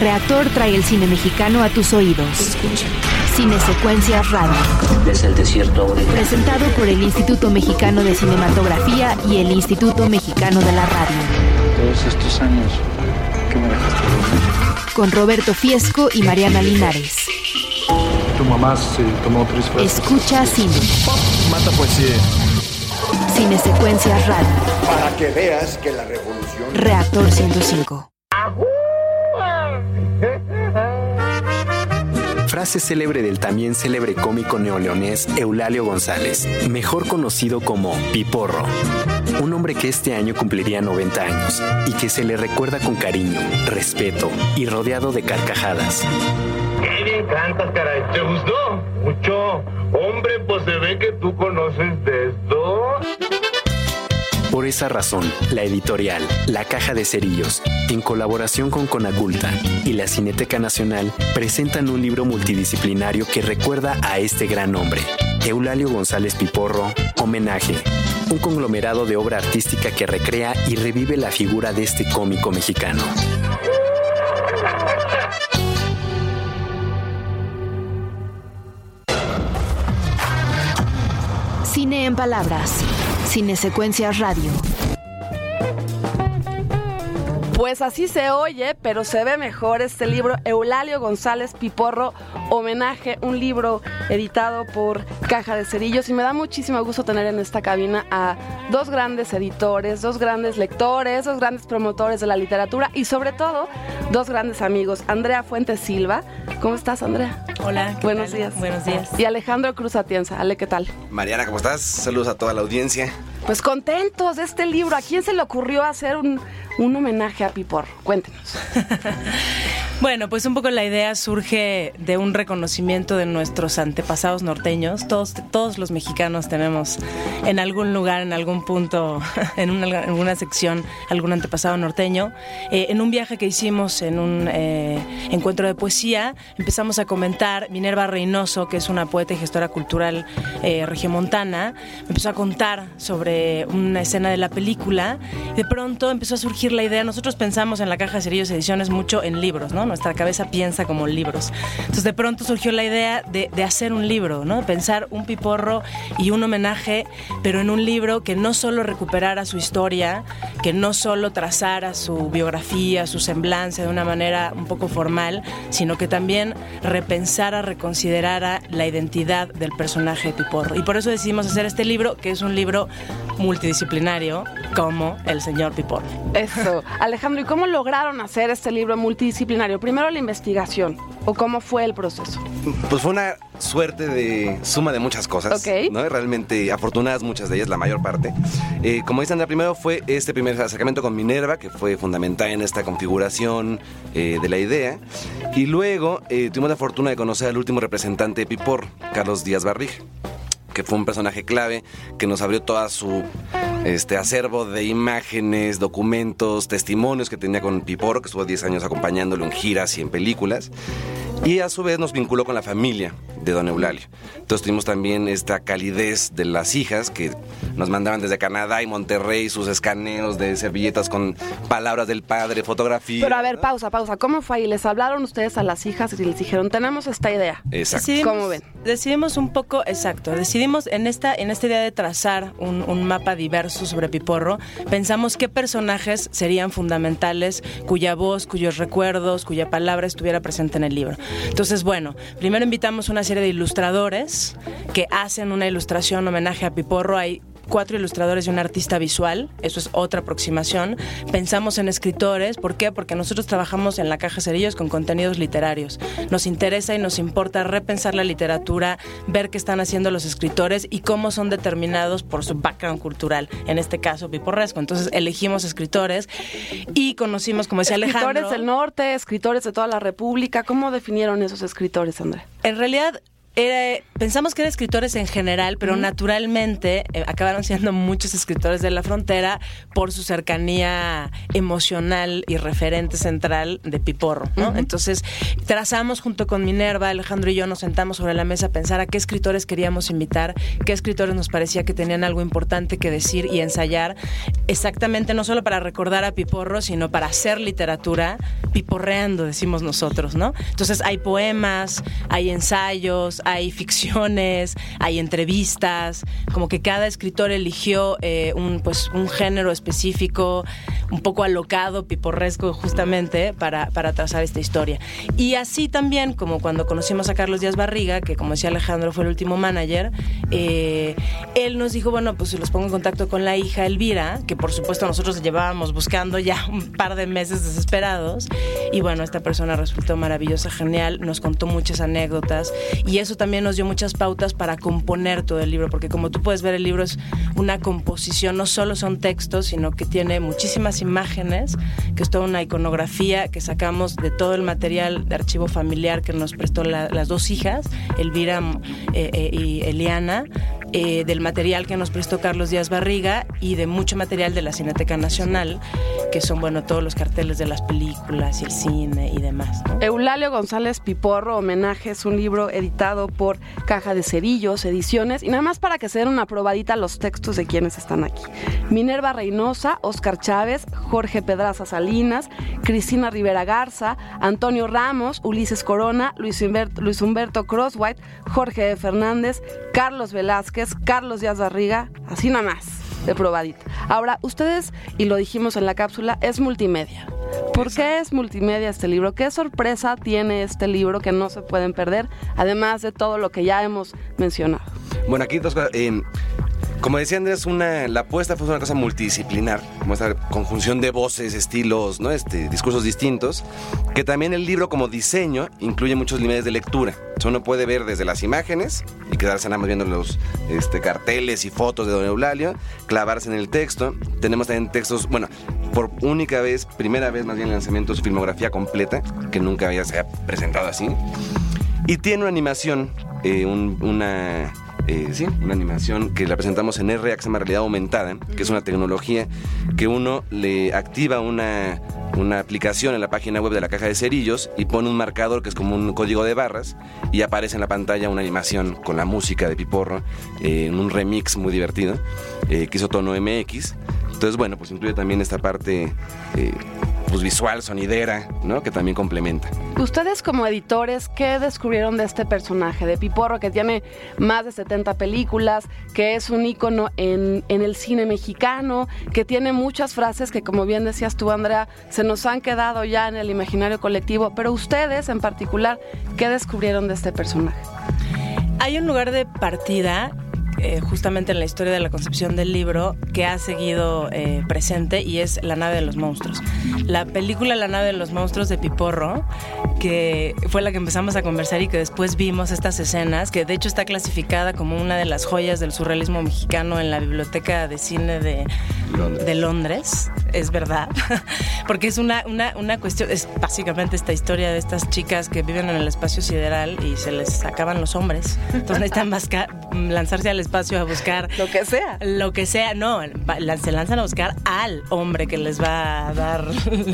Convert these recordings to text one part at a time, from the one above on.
Reactor trae el cine mexicano a tus oídos. Escucha. Cine Secuencias Radio. Desde el desierto. Presentado por el Instituto Mexicano de Cinematografía y el Instituto Mexicano de la Radio. Todos estos años que me dejaste dormir. Con Roberto Fiesco y Mariana Linares. Tu mamá se tomó tres frascos. Escucha cine. Mata poesía. Cine Secuencias Radio. para que veas que la revolución Reactor 105. Frase célebre del también célebre cómico neoleonés Eulalio González, mejor conocido como Piporro. Un hombre que este año cumpliría 90 años y que se le recuerda con cariño, respeto y rodeado de carcajadas. Qué bien cantas, caray. ¿Te gustó? Mucho. Hombre, pues se ve que tú conoces de. Por esa razón, la editorial La Caja de Cerillos, en colaboración con Conaculta y la Cineteca Nacional, presentan un libro multidisciplinario que recuerda a este gran hombre, Eulalio González Piporro, Homenaje, un conglomerado de obra artística que recrea y revive la figura de este cómico mexicano. Cine en palabras. Cine Secuencias Radio. Pues así se oye, pero se ve mejor este libro Eulalio González Piporro, homenaje, un libro editado por Caja de Cerillos y me da muchísimo gusto tener en esta cabina a dos grandes editores, dos grandes lectores, dos grandes promotores de la literatura y sobre todo dos grandes amigos, Andrea Fuentes Silva. ¿Cómo estás, Andrea? Hola. ¿qué Buenos tal? días. Buenos días. Y Alejandro Cruz Atienza. Ale, ¿qué tal? Mariana, ¿cómo estás? Saludos a toda la audiencia. Pues contentos de este libro. ¿A quién se le ocurrió hacer un, un homenaje a Piporro? Cuéntenos. Bueno, pues un poco la idea surge de un reconocimiento de nuestros antepasados norteños. Todos, todos los mexicanos tenemos en algún lugar, en algún punto, en una, alguna sección, algún antepasado norteño. Eh, en un viaje que hicimos en un eh, encuentro de poesía, empezamos a comentar, Minerva Reynoso, que es una poeta y gestora cultural eh, regiomontana, empezó a contar sobre una escena de la película de pronto empezó a surgir la idea, nosotros pensamos en la caja de cerillos ediciones mucho en libros, ¿no? Nuestra cabeza piensa como libros. Entonces de pronto surgió la idea de, de hacer un libro, ¿no? Pensar un piporro y un homenaje, pero en un libro que no solo recuperara su historia, que no solo trazara su biografía, su semblanza de una manera un poco formal, sino que también repensara, reconsiderara la identidad del personaje de Piporro. Y por eso decidimos hacer este libro, que es un libro multidisciplinario, como el señor Piporro. Eso. Alejandro, ¿y cómo lograron hacer este libro multidisciplinario? Primero la investigación, o cómo fue el proceso. Pues fue una suerte de suma de muchas cosas. Ok. ¿no? Realmente afortunadas muchas de ellas, la mayor parte. Eh, como dice Andrea, primero fue este primer acercamiento con Minerva, que fue fundamental en esta configuración eh, de la idea. Y luego eh, tuvimos la fortuna de conocer al último representante de Pipor, Carlos Díaz Barrige que fue un personaje clave que nos abrió toda su este acervo de imágenes, documentos, testimonios que tenía con Piporo, que estuvo 10 años acompañándolo en giras y en películas. Y a su vez nos vinculó con la familia de Don Eulalio. Entonces tuvimos también esta calidez de las hijas que nos mandaban desde Canadá y Monterrey sus escaneos de servilletas con palabras del padre, fotografías. Pero a ver, pausa, pausa. ¿Cómo fue ahí? ¿Les hablaron ustedes a las hijas y les dijeron, tenemos esta idea? Exacto. ¿Cómo ven? Decidimos un poco, exacto, decidimos en esta, en esta idea de trazar un, un mapa diverso sobre Piporro, pensamos qué personajes serían fundamentales, cuya voz, cuyos recuerdos, cuya palabra estuviera presente en el libro. Entonces, bueno, primero invitamos una serie de ilustradores que hacen una ilustración homenaje a Piporro. Hay cuatro ilustradores y un artista visual, eso es otra aproximación. Pensamos en escritores, ¿por qué? Porque nosotros trabajamos en la Caja Cerillos con contenidos literarios. Nos interesa y nos importa repensar la literatura, ver qué están haciendo los escritores y cómo son determinados por su background cultural, en este caso piporresco. Entonces elegimos escritores y conocimos, como decía Alejandro... Escritores del norte, escritores de toda la República. ¿Cómo definieron esos escritores, Andrea? En realidad, era- pensamos que eran escritores en general, pero naturalmente eh, acabaron siendo muchos escritores de la frontera por su cercanía emocional y referente central de Piporro, ¿no? Entonces, trazamos junto con Minerva, Alejandro y yo nos sentamos sobre la mesa a pensar a qué escritores queríamos invitar, qué escritores nos parecía que tenían algo importante que decir y ensayar, exactamente no solo para recordar a Piporro, sino para hacer literatura piporreando, decimos nosotros, ¿no? Entonces hay poemas, hay ensayos, hay ficciones, hay entrevistas, como que cada escritor eligió eh, un, pues, un género específico, un poco alocado, piporresco justamente, para, para trazar esta historia. Y así también, como cuando conocimos a Carlos Díaz Barriga, que como decía Alejandro fue el último manager, eh, él nos dijo, bueno, pues los pongo en contacto con la hija Elvira, que por supuesto nosotros llevábamos buscando ya un par de meses desesperados, y bueno, esta persona resultó maravillosa, genial, nos contó muchas anécdotas, y eso también nos dio muchas pautas para componer todo el libro, porque como tú puedes ver, el libro es una composición, no solo son textos, sino que tiene muchísimas imágenes, que es toda una iconografía que sacamos de todo el material de archivo familiar que nos prestó la- las dos hijas, Elvira eh, eh, y Eliana, eh, del material que nos prestó Carlos Díaz Barriga y de mucho material de la Cineteca Nacional, que son, bueno, todos los carteles de las películas y el cine y demás. ¿no? Eulalio González Piporro, homenaje, es un libro editado por Caja de Cerillos, Ediciones, y nada más para que se den una probadita los textos de quienes están aquí. Minerva Reynosa, Oscar Chávez, Jorge Pedraza Salinas, Cristina Rivera Garza, Antonio Ramos, Ulises Corona, Luis Humberto, Luis Crosswhite, Jorge Fernández, Carlos Velázquez, Carlos Díaz Barriga, así nada más de probadita. Ahora, ustedes, y lo dijimos en la cápsula, es multimedia. ¿Por qué es multimedia este libro? ¿Qué sorpresa tiene este libro que no se pueden perder, además de todo lo que ya hemos mencionado? Bueno, aquí dos cosas. Eh, como decía Andrés, una, la apuesta fue una cosa multidisciplinar, como esta conjunción de voces, estilos, ¿no? este, discursos distintos, que también el libro como diseño incluye muchos niveles de lectura. Uno puede ver desde las imágenes y quedarse nada más viendo los este, carteles y fotos de Don Eulalio, clavarse en el texto. Tenemos también textos, bueno, por única vez, primera vez más bien el lanzamiento de su filmografía completa, que nunca había se presentado así. Y tiene una animación, eh, un- una, eh, sí, una animación que la presentamos en RA que se llama Realidad Aumentada, que es una tecnología que uno le activa una, una aplicación en la página web de la caja de cerillos y pone un marcador que es como un código de barras y aparece en la pantalla una animación con la música de Piporro, eh, en un remix muy divertido eh, que hizo Tono MX. Entonces, bueno, pues incluye también esta parte pues visual, sonidera, ¿no? Que también complementa. Ustedes como editores, ¿qué descubrieron de este personaje, de Piporro, que tiene más de 70 películas, que es un ícono en, en el cine mexicano, que tiene muchas frases que, como bien decías tú, Andrea, se nos han quedado ya en el imaginario colectivo, pero ustedes en particular, ¿qué descubrieron de este personaje? Hay un lugar de partida eh, justamente en la historia de la concepción del libro que ha seguido eh, presente y es La nave de los monstruos. La película La nave de los monstruos de Piporro, que fue la que empezamos a conversar y que después vimos estas escenas, que de hecho está clasificada como una de las joyas del surrealismo mexicano en la biblioteca de cine de Londres. de Londres, es verdad, porque es una, una, una cuestión, es básicamente esta historia de estas chicas que viven en el espacio sideral y se les acaban los hombres, entonces necesitan lanzarse al espacio a buscar Lo que sea. lo que sea, no, se lanzan a buscar al hombre que les va a dar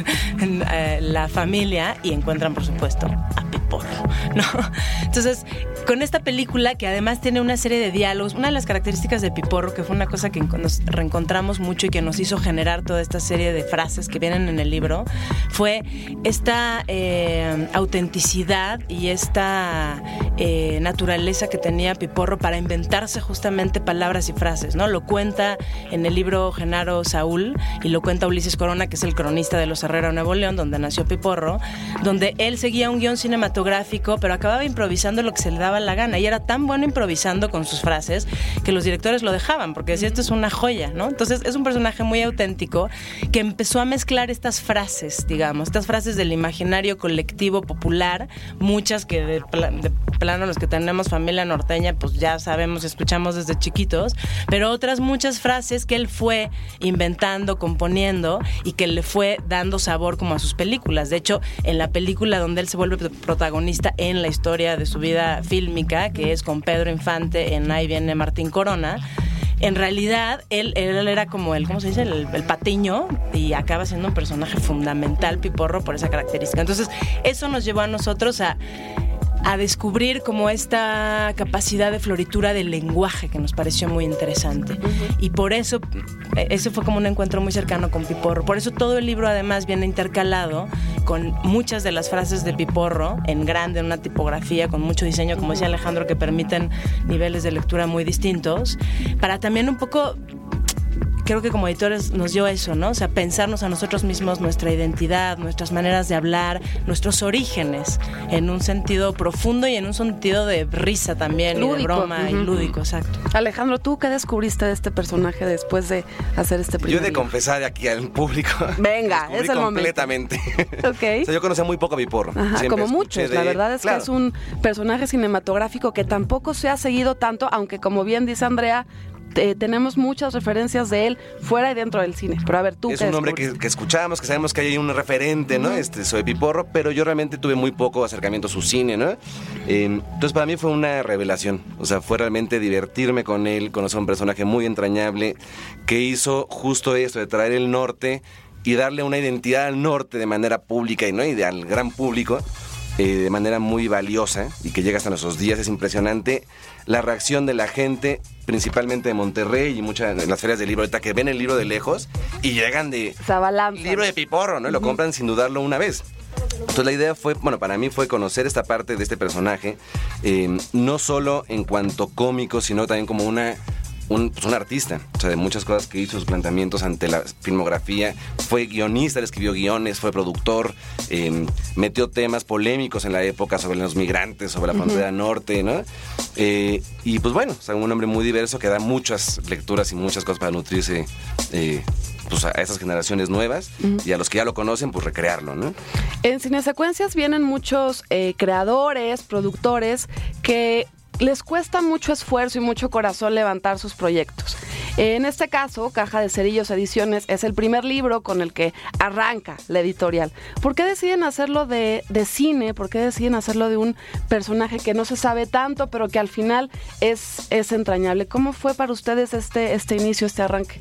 eh, la familia y encuentran, por supuesto, a Piporro, ¿no? Entonces, con esta película que además tiene una serie de diálogos, una de las características de Piporro, que fue una cosa que nos reencontramos mucho y que nos hizo generar toda esta serie de frases que vienen en el libro, fue esta eh, autenticidad y esta eh, naturaleza que tenía Piporro para inventarse justamente palabras y frases, ¿no? Lo cuenta en el libro Genaro Saúl y lo cuenta Ulises Corona, que es el cronista de Los Herrera Nuevo León, donde nació Piporro, donde él seguía un guion cinematográfico, pero acababa improvisando lo que se le daba la gana. Y era tan bueno improvisando con sus frases que los directores lo dejaban, porque decía, esto es una joya, ¿no? Entonces es un personaje muy auténtico que empezó a mezclar estas frases, digamos, estas frases del imaginario colectivo popular, muchas que de, de plano los que tenemos familia norteña, pues ya sabemos, escuchamos desde chiquitos, pero otras muchas frases que él fue inventando, componiendo y que le fue dando sabor como a sus películas. De hecho, en la película donde él se vuelve protagonista en la historia de su vida fílmica, fílmica, que es con Pedro Infante en Ahí viene Martín Corona, en realidad él, él era como el, ¿cómo se dice? El, el, patiño y acaba siendo un personaje fundamental, Piporro, por esa característica. Entonces, eso nos llevó a nosotros a a descubrir como esta capacidad de floritura del lenguaje que nos pareció muy interesante. Y por eso, ese fue como un encuentro muy cercano con Piporro. Por eso todo el libro además viene intercalado con muchas de las frases de Piporro en grande, en una tipografía, con mucho diseño, como decía Alejandro, que permiten niveles de lectura muy distintos, para también un poco creo que como editores nos dio eso, ¿no? O sea, pensarnos a nosotros mismos nuestra identidad, nuestras maneras de hablar, nuestros orígenes, en un sentido profundo y en un sentido de risa también, y de broma y lúdico, exacto. Alejandro, ¿tú qué descubriste de este personaje después de hacer este primer Yo de confesar aquí al público. Venga, es el completamente. momento. Ok. o sea, yo conocía muy poco a mi porro. Ajá, como muchos. La verdad es que es un personaje cinematográfico que tampoco se ha seguido tanto, aunque como bien dice Andrea, eh, tenemos muchas referencias de él fuera y dentro del cine. Pero a ver, tú. Es un hombre que, que, escuchamos, que sabemos que hay un referente, ¿no? Este, soy Piporro, pero yo realmente tuve muy poco acercamiento a su cine, ¿no? Eh, entonces para mí fue una revelación. O sea, fue realmente divertirme con él, conocer un personaje muy entrañable que hizo justo esto, de traer el norte y darle una identidad al norte de manera pública y, ¿no? y al gran público. Eh, de manera muy valiosa y que llega hasta nuestros días. Es impresionante la reacción de la gente, principalmente de Monterrey y muchas de las ferias del libro, ahorita que ven el libro de lejos y llegan de libro de piporro, ¿no? Y lo compran sin dudarlo una vez. Entonces la idea fue, bueno, para mí fue conocer esta parte de este personaje, eh, no solo en cuanto cómico, sino también como una un, pues un, artista, o sea, de muchas cosas que hizo, sus planteamientos ante la filmografía. Fue guionista, le escribió guiones, fue productor, eh, metió temas polémicos en la época sobre los migrantes, sobre la frontera uh -huh. norte, ¿no? Eh, y pues bueno, o sea, un hombre muy diverso que da muchas lecturas y muchas cosas para nutrirse. Eh, pues a esas generaciones nuevas uh -huh. y a los que ya lo conocen, pues recrearlo, ¿no? En Cinesecuencias vienen muchos eh, creadores, productores que les cuesta mucho esfuerzo y mucho corazón levantar sus proyectos. En este caso, Caja de Cerillos Ediciones es el primer libro con el que arranca la editorial. ¿Por qué deciden hacerlo de, de, cine? ¿Por qué deciden hacerlo de un personaje que no se sabe tanto, pero que al final es, es entrañable? ¿Cómo fue para ustedes este, este inicio, este arranque?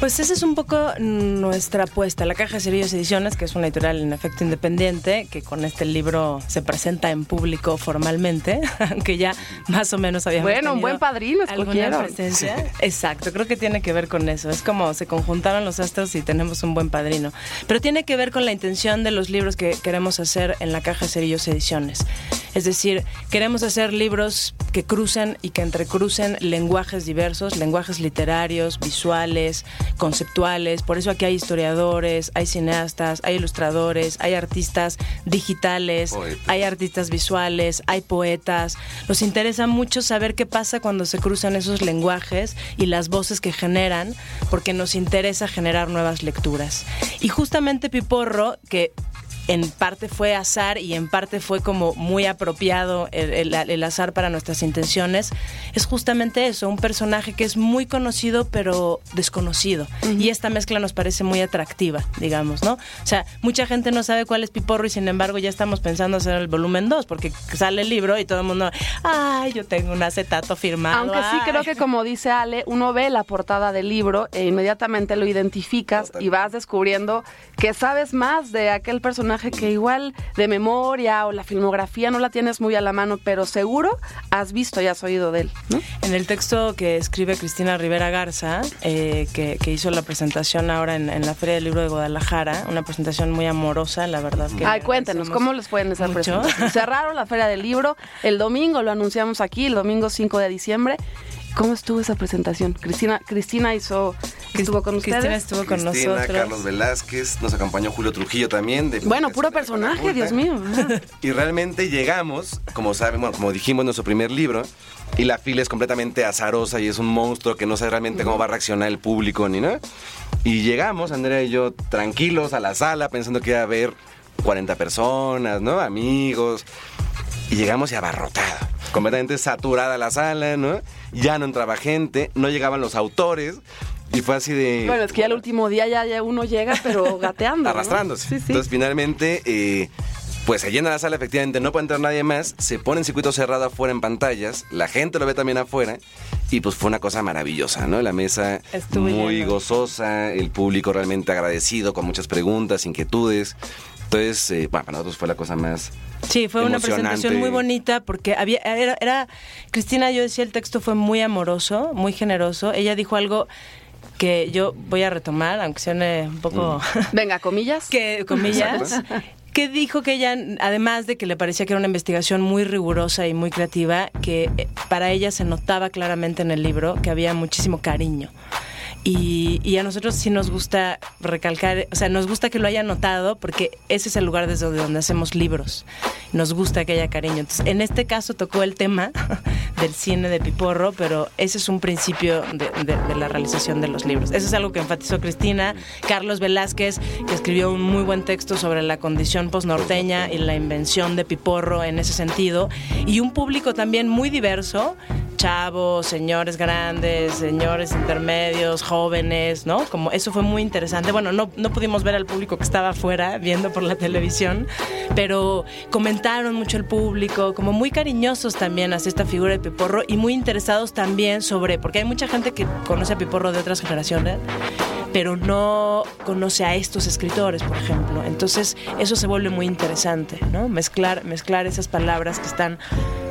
Pues esa es un poco nuestra apuesta. La Caja de Cerillos Ediciones, que es una editorial en efecto independiente, que con este libro se presenta en público formalmente, aunque ya más o menos habíamos Bueno, un buen padrino presencia. Sí. Exacto, creo que tiene que ver con eso. Es como se conjuntaron los astros y tenemos un buen padrino. Pero tiene que ver con la intención de los libros que queremos hacer en la Caja de Cerillos Ediciones. Es decir, queremos hacer libros que crucen y que entrecrucen lenguajes diversos, lenguajes literarios, visuales, conceptuales. Por eso aquí hay historiadores, hay cineastas, hay ilustradores, hay artistas digitales, poetas. hay artistas visuales, hay poetas. Nos interesa mucho saber qué pasa cuando se cruzan esos lenguajes y las voces que generan, porque nos interesa generar nuevas lecturas. Y justamente Piporro, que en parte fue azar y en parte fue como muy apropiado el, el, el, azar para nuestras intenciones, es justamente eso, un personaje que es muy conocido pero desconocido. Uh -huh. Y esta mezcla nos parece muy atractiva, digamos, ¿no? O sea, mucha gente no sabe cuál es Piporro y sin embargo ya estamos pensando hacer el volumen 2 porque sale el libro y todo el mundo, ay, yo tengo un acetato firmado. Aunque sí creo que como dice Ale, uno ve la portada del libro e inmediatamente lo identificas y vas descubriendo que sabes más de aquel personaje que igual de memoria o la filmografía no la tienes muy a la mano, pero seguro has visto y has oído de él. ¿no? En el texto que escribe Cristina Rivera Garza, eh, que, que, hizo la presentación ahora en, en, la Feria del Libro de Guadalajara, una presentación muy amorosa, la verdad. Que Ay, cuéntenos, ¿cómo les fue en esa presentación? Cerraron la Feria del Libro el domingo, lo anunciamos aquí, el domingo 5 de diciembre. ¿Cómo estuvo esa presentación? Cristina, Cristina hizo, estuvo con ustedes. Cristina estuvo con Cristina, nosotros. Carlos Velázquez, nos acompañó Julio Trujillo también. De bueno, puro personaje, Dios mío. y realmente llegamos, como saben, bueno, como dijimos en nuestro primer libro, y la fila es completamente azarosa y es un monstruo que no sabe realmente cómo va a reaccionar el público ni nada. Y llegamos, Andrea y yo, tranquilos a la sala, pensando que iba a haber 40 personas, ¿no? Amigos. Y llegamos y abarrotado. Completamente saturada la sala, ¿no? Ya no entraba gente, no llegaban los autores. Y fue así de. Bueno, es que ya el último día ya, ya uno llega, pero gateando. Arrastrándose. ¿no? Sí, sí. Entonces, finalmente, eh, pues se llena la sala, efectivamente, no puede entrar nadie más, se pone en circuito cerrado afuera en pantallas, la gente lo ve también afuera, y pues fue una cosa maravillosa, ¿no? La mesa muy lleno. gozosa, el público realmente agradecido, con muchas preguntas, inquietudes. Entonces, eh, bueno, para nosotros fue la cosa más... Sí, fue una presentación muy bonita porque había era, era- Cristina, yo decía el texto fue muy amoroso, muy generoso. Ella dijo algo que yo voy a retomar, aunque suene un poco Venga, comillas. que comillas. Exacto. Que dijo que ella, además de que le parecía que era una investigación muy rigurosa y muy creativa, que eh, para ella se notaba claramente en el libro que había muchísimo cariño. Y, a nosotros sí nos gusta recalcar, o sea, nos gusta que lo haya notado porque ese es el lugar desde donde hacemos libros. Nos gusta que haya cariño. Entonces, en este caso tocó el tema del cine de Piporro, pero ese es un principio de, de- de la realización de los libros. Eso es algo que enfatizó Cristina. Carlos Velázquez, que escribió un muy buen texto sobre la condición posnorteña y la invención de Piporro en ese sentido. Y un público también muy diverso chavos, señores grandes, señores intermedios, jóvenes, ¿no? Como eso fue muy interesante. Bueno, no, no pudimos ver al público que estaba afuera viendo por la televisión, pero comentaron mucho el público, como muy cariñosos también hacia esta figura de Piporro y muy interesados también sobre, porque hay mucha gente que conoce a Piporro de otras generaciones pero no conoce a estos escritores, por ejemplo. Entonces, eso se vuelve muy interesante, ¿no? Mezclar, mezclar esas palabras que están,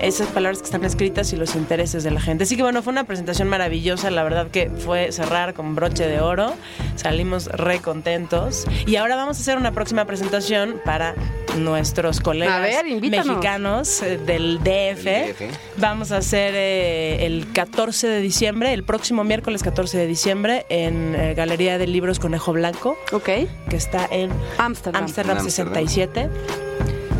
esas palabras que están escritas y los intereses de la gente. Así que bueno, fue una presentación maravillosa, la verdad que fue cerrar con broche de oro. Salimos re contentos. Y ahora vamos a hacer una próxima presentación para nuestros colegas ver, mexicanos eh, del DF. Del DF. Vamos a hacer eh, el 14 de diciembre, el próximo miércoles 14 de diciembre, en eh, Galería de Libros Conejo Blanco, Ok. que está en Ámsterdam. Ámsterdam En Ámsterdam. 67.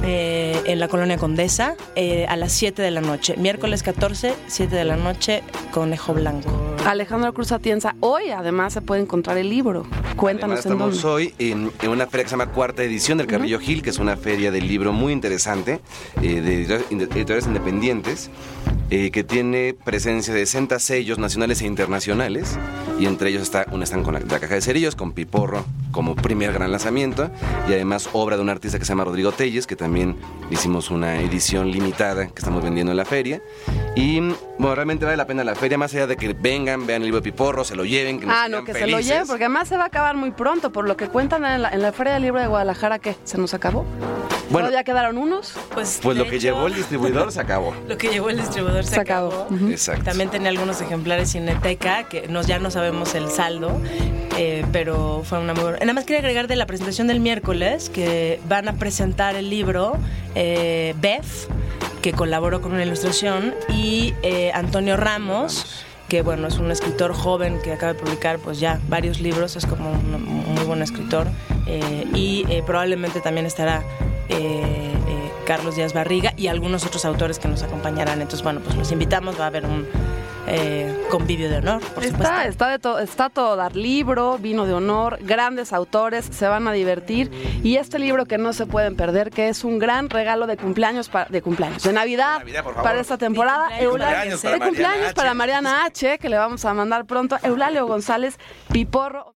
eh, en la colonia Condesa eh, a las 7 de la noche. Miércoles 14, 7 de la noche, Conejo Blanco. Alejandro Cruz Atienza. Hoy además se puede encontrar el libro. Cuéntanos Además, en estamos dónde. hoy en, en una feria que se llama Cuarta Edición del Carrillo Gil, que es una feria del libro muy interesante eh, de editoriales independientes, eh, que tiene presencia de 60 sellos nacionales e internacionales, y entre ellos está un stand con la, la Caja de Cerillos, con Piporro como primer gran lanzamiento, y además obra de un artista que se llama Rodrigo Telles, que también hicimos una edición limitada que estamos vendiendo en la feria. Y bueno, realmente vale la pena la feria, más allá de que vengan, vean el libro de Piporro, se lo lleven, que nos Ah, no, que se lo lleven, porque además se va a acabar muy pronto, por lo que cuentan en la, en la Feria del Libro de Guadalajara, ¿qué? ¿Se nos acabó? Bueno. ¿Todavía quedaron unos? Pues, Pues lo que hecho, llevó el distribuidor se acabó. Lo que llevó el distribuidor se, Se acabó. Exacto. También tenía algunos ejemplares Cineteca, que nos, ya no sabemos el saldo, eh, pero fue una muy buena. Nada más quería agregar de la presentación del miércoles, que van a presentar el libro eh, Beth, que colaboró con una ilustración, y eh, Antonio Ramos que bueno, es un escritor joven que acaba de publicar pues ya varios libros, es como un muy buen escritor eh, y eh, probablemente también estará eh, eh, Carlos Díaz Barriga y algunos otros autores que nos acompañarán. Entonces, bueno, pues los invitamos, va a haber un eh, convivio de honor, por supuesto. Está, está, de to- está todo dar libro, vino de honor, grandes autores, se van a divertir. Y este libro que no se pueden perder, que es un gran regalo de cumpleaños, pa- de cumpleaños, de Navidad, De Navidad, por favor. para esta temporada. De cumpleaños Eulalio- de Mariana cumpleaños H. para Mariana H, que le vamos a mandar pronto. Eulalio González Piporro.